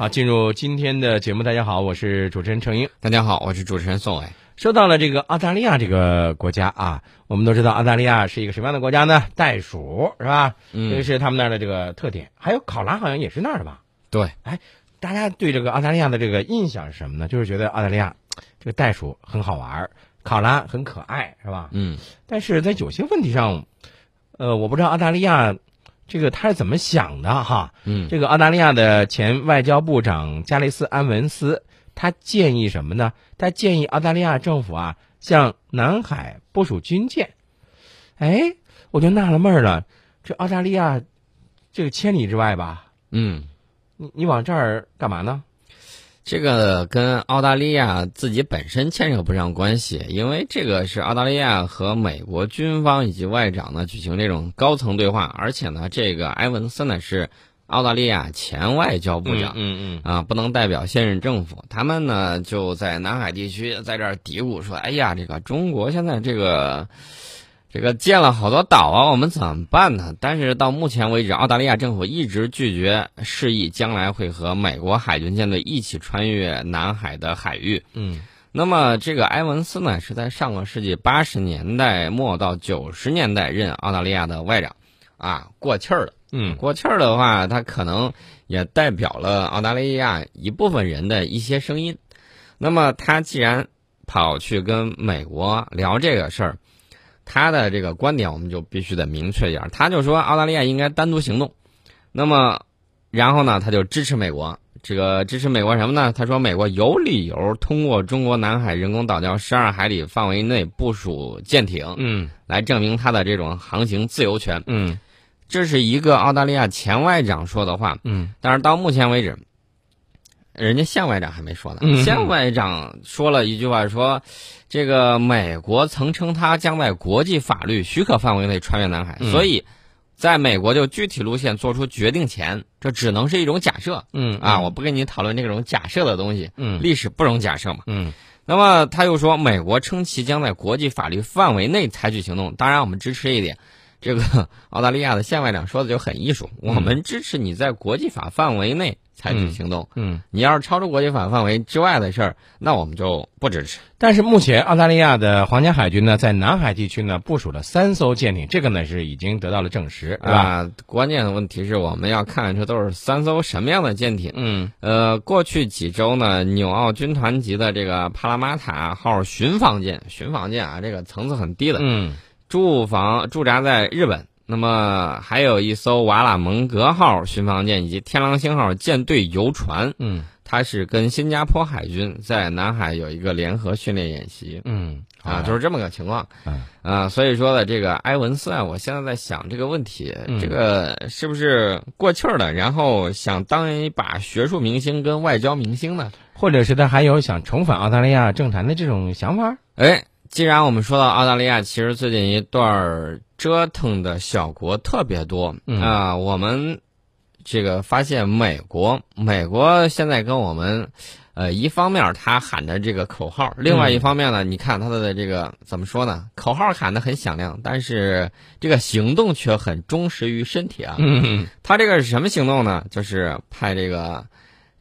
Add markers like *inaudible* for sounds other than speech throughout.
好，进入今天的节目，大家好，我是主持人程英。大家好，我是主持人宋伟。说到了这个澳大利亚这个国家啊，我们都知道澳大利亚是一个什么样的国家呢？袋鼠是吧？嗯这个是他们那儿的这个特点。还有考拉好像也是那儿的吧？对，哎大家对这个澳大利亚的这个印象是什么呢？就是觉得澳大利亚这个袋鼠很好玩儿，考拉很可爱，是吧？嗯但是在有些问题上，呃，我不知道澳大利亚这个他是怎么想的哈。嗯这个澳大利亚的前外交部长加雷斯·安文斯，他建议什么呢？他建议澳大利亚政府啊，向南海部署军舰。哎，我就纳了闷儿了，这澳大利亚这个千里之外吧，嗯，你你往这儿干嘛呢？这个跟澳大利亚自己本身牵扯不上关系，因为这个是澳大利亚和美国军方以及外长呢举行这种高层对话，而且呢，这个埃文森呢是澳大利亚前外交部长。嗯嗯啊，不能代表现任政府。他们呢就在南海地区在这儿嘀咕说：“哎呀，这个中国现在这个这个建了好多岛啊，我们怎么办呢？”但是到目前为止，澳大利亚政府一直拒绝示意将来会和美国海军舰队一起穿越南海的海域。嗯那么这个埃文斯呢，是在上个世纪八十年代末到九十年代任澳大利亚的外长，啊，过气儿了。嗯过气儿的话，他可能也代表了澳大利亚一部分人的一些声音。那么他既然跑去跟美国聊这个事儿，他的这个观点我们就必须得明确一点。他就说澳大利亚应该单独行动。那么，然后呢，他就支持美国。这个支持美国什么呢？他说美国有理由通过中国南海人工岛礁十二海里范围内部署舰艇，嗯来证明他的这种航行自由权。嗯这是一个澳大利亚前外长说的话，嗯但是到目前为止，人家现外长还没说呢。嗯现外长说了一句话说，这个美国曾称他将在国际法律许可范围内穿越南海，嗯所以在美国就具体路线做出决定前，这只能是一种假设嗯啊！我不跟你讨论这种假设的东西，嗯历史不容假设嘛。嗯那么他又说，美国称其将在国际法律范围内采取行动。当然，我们支持一点。这个 *laughs* 澳大利亚的现外长说的就很艺术，我们支持你在国际法范围内采取行动。嗯。你要是超出国际法范围之外的事儿，那我们就不支持。但是目前澳大利亚的皇家海军呢，在南海地区呢部署了三艘舰艇，这个呢是已经得到了证实？啊，关键的问题是我们要看这都是三艘什么样的舰艇。嗯呃，过去几周呢，纽澳军团级的这个帕拉马塔号巡防舰，巡防舰啊，这个层次很低的，嗯驻防驻扎在日本。那么还有一艘瓦拉蒙格号巡防舰以及天狼星号舰队游船，嗯它是跟新加坡海军在南海有一个联合训练演习嗯啊，就是这么个情况。嗯啊，所以说呢，这个埃文斯啊，我现在在想这个问题，嗯这个是不是过气儿了，然后想当一把学术明星跟外交明星呢？或者是他还有想重返澳大利亚政坛的这种想法？哎，既然我们说到澳大利亚，其实最近一段儿折腾的小国特别多嗯啊、我们这个发现美国，美国现在跟我们，呃，一方面他喊的这个口号，另外一方面呢，你看他的这个怎么说呢？口号喊得很响亮，但是这个行动却很忠实于身体啊。嗯他这个是什么行动呢？就是派这个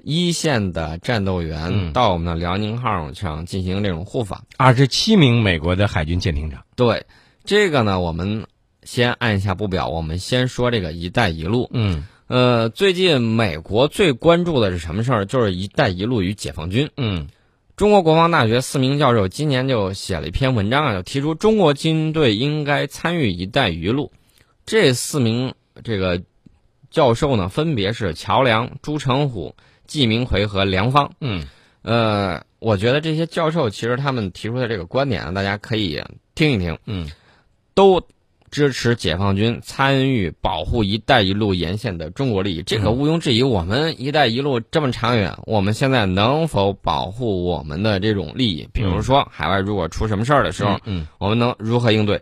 一线的战斗员嗯到我们的辽宁号上进行这种护法。二十七名美国的海军舰艇长。对，这个呢，我们先按下不表，我们先说这个“一带一路”。嗯呃，最近美国最关注的是什么事儿？就是“一带一路”与解放军。嗯中国国防大学四名教授今年就写了一篇文章啊，就提出中国军队应该参与“一带一路”。这四名这个教授呢，分别是乔梁、朱成虎、季明奎和梁芳。嗯呃，我觉得这些教授其实他们提出的这个观点啊，大家可以听一听。嗯都支持解放军参与保护“一带一路”沿线的中国利益，这个毋庸置疑。我们“一带一路”这么长远，我们现在能否保护我们的这种利益？比如说，海外如果出什么事儿的时候，嗯我们能如何应对？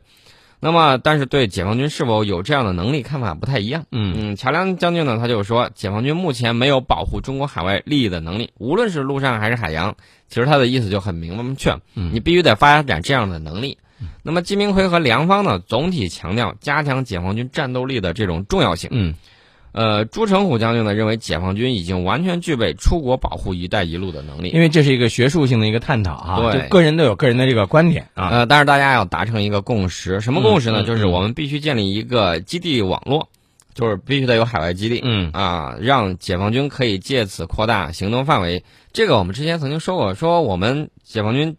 那么，但是对解放军是否有这样的能力，看法不太一样。嗯嗯，乔梁将军呢，他就说，解放军目前没有保护中国海外利益的能力，无论是陆上还是海洋。其实他的意思就很明确，嗯你必须得发展这样的能力。那么，金明奎和梁方呢，总体强调加强解放军战斗力的这种重要性。嗯呃，朱成虎将军呢认为，解放军已经完全具备出国保护“一带一路”的能力。因为这是一个学术性的一个探讨哈，对就个人都有个人的这个观点啊。呃，但是大家要达成一个共识，什么共识呢？就是我们必须建立一个基地网络，就是必须得有海外基地。嗯啊，让解放军可以借此扩大行动范围。这个我们之前曾经说过，说我们解放军，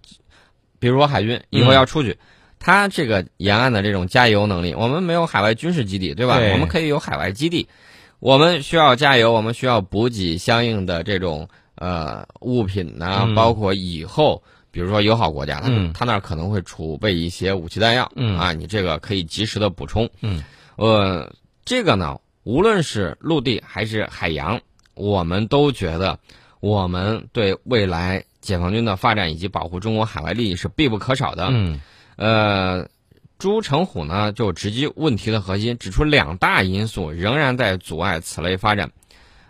比如说海军以后要出去，他这个沿岸的这种加油能力，我们没有海外军事基地，对吧？对我们可以有海外基地，我们需要加油，我们需要补给相应的这种呃物品呐、嗯包括以后。比如说友好国家，他、嗯他那儿可能会储备一些武器弹药，嗯啊，你这个可以及时的补充。嗯，呃，这个呢，无论是陆地还是海洋，我们都觉得我们对未来解放军的发展以及保护中国海外利益是必不可少的。嗯呃，朱成虎呢就直击问题的核心，指出两大因素仍然在阻碍此类发展。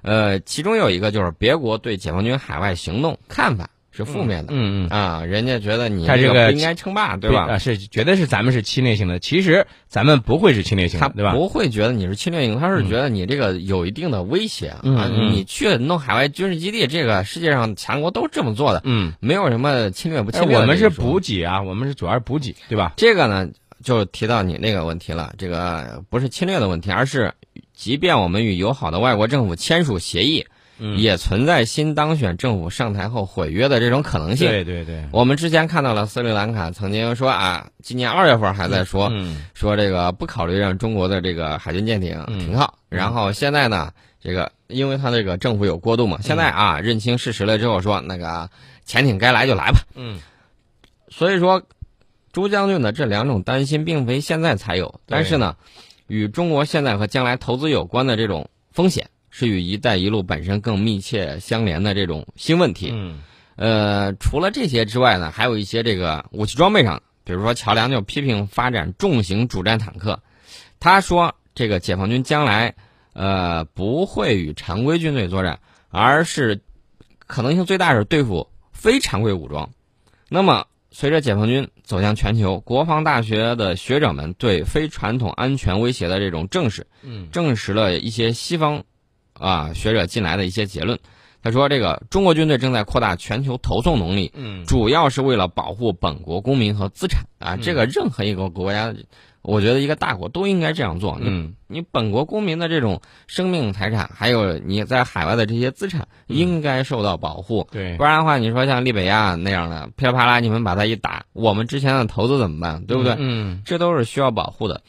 呃，其中有一个就是别国对解放军海外行动看法是负面的。嗯嗯，啊，人家觉得你他这个不应该称霸，对吧？啊，是觉得是咱们是侵略性的，其实咱们不会是侵略性的，对吧？不会觉得你是侵略性，他是觉得你这个有一定的威胁啊。嗯嗯你去弄海外军事基地，这个世界上强国都这么做的，嗯，没有什么侵略不哎侵略的我们是补给啊，我们是主要是补给，对吧？这个呢，就提到你那个问题了。这个不是侵略的问题，而是即便我们与友好的外国政府签署协议，嗯。也存在新当选政府上台后毁约的这种可能性。对对对，我们之前看到了斯里兰卡曾经说啊，今年二月份还在说，嗯。说这个不考虑让中国的这个海军舰艇停靠，然后现在呢，这个因为他这个政府有过渡嘛，现在啊认清事实了之后说那个潜艇该来就来吧，嗯。所以说朱将军的这两种担心并非现在才有，但是呢，与中国现在和将来投资有关的这种风险，是与“一带一路”本身更密切相连的这种新问题。嗯呃，除了这些之外呢，还有一些这个武器装备上，比如说乔梁就批评发展重型主战坦克，他说这个解放军将来呃不会与常规军队作战，而是可能性最大是对付非常规武装。那么随着解放军走向全球，国防大学的学者们对非传统安全威胁的这种证实，嗯证实了一些西方啊学者近来的一些结论。他说，这个中国军队正在扩大全球投送能力，嗯主要是为了保护本国公民和资产啊。嗯这个任何一个国家，我觉得一个大国都应该这样做。你嗯你本国公民的这种生命财产，还有你在海外的这些资产，嗯应该受到保护。对不然的话，你说像利比亚那样的噼里啪啦，你们把它一打，我们之前的投资怎么办？对不对？嗯这都是需要保护的。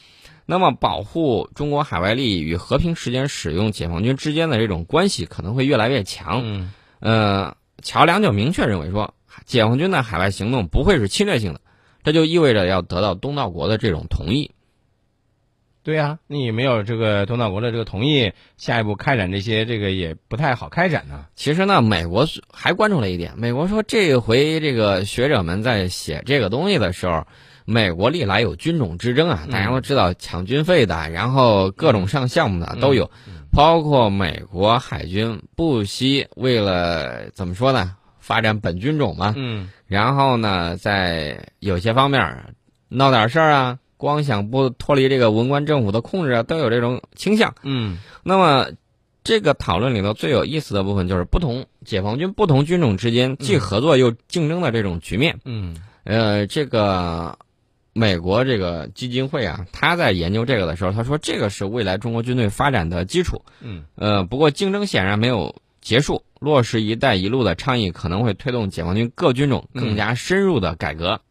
那么，保护中国海外利益与和平时间使用解放军之间的这种关系可能会越来越强。嗯呃，乔梁就明确认为说，解放军的海外行动不会是侵略性的，这就意味着要得到东道国的这种同意。对呀、你没有这个东道国的这个同意，下一步开展这些这个也不太好开展呢。其实呢，美国是还关注了一点，美国说这回这个学者们在写这个东西的时候，美国历来有军种之争啊，嗯大家都知道抢军费的，然后各种上项目的都有，嗯包括美国海军不惜为了怎么说呢，发展本军种嘛，嗯。然后呢，在有些方面儿闹点事儿啊，光想不脱离这个文官政府的控制啊，都有这种倾向。嗯。那么，这个讨论里头最有意思的部分就是不同解放军不同军种之间既合作又竞争的这种局面。嗯。呃，这个美国这个基金会啊，他在研究这个的时候，他说这个是未来中国军队发展的基础。嗯。呃，不过竞争显然没有结束，落实“一带一路”的倡议可能会推动解放军各军种更加深入的改革。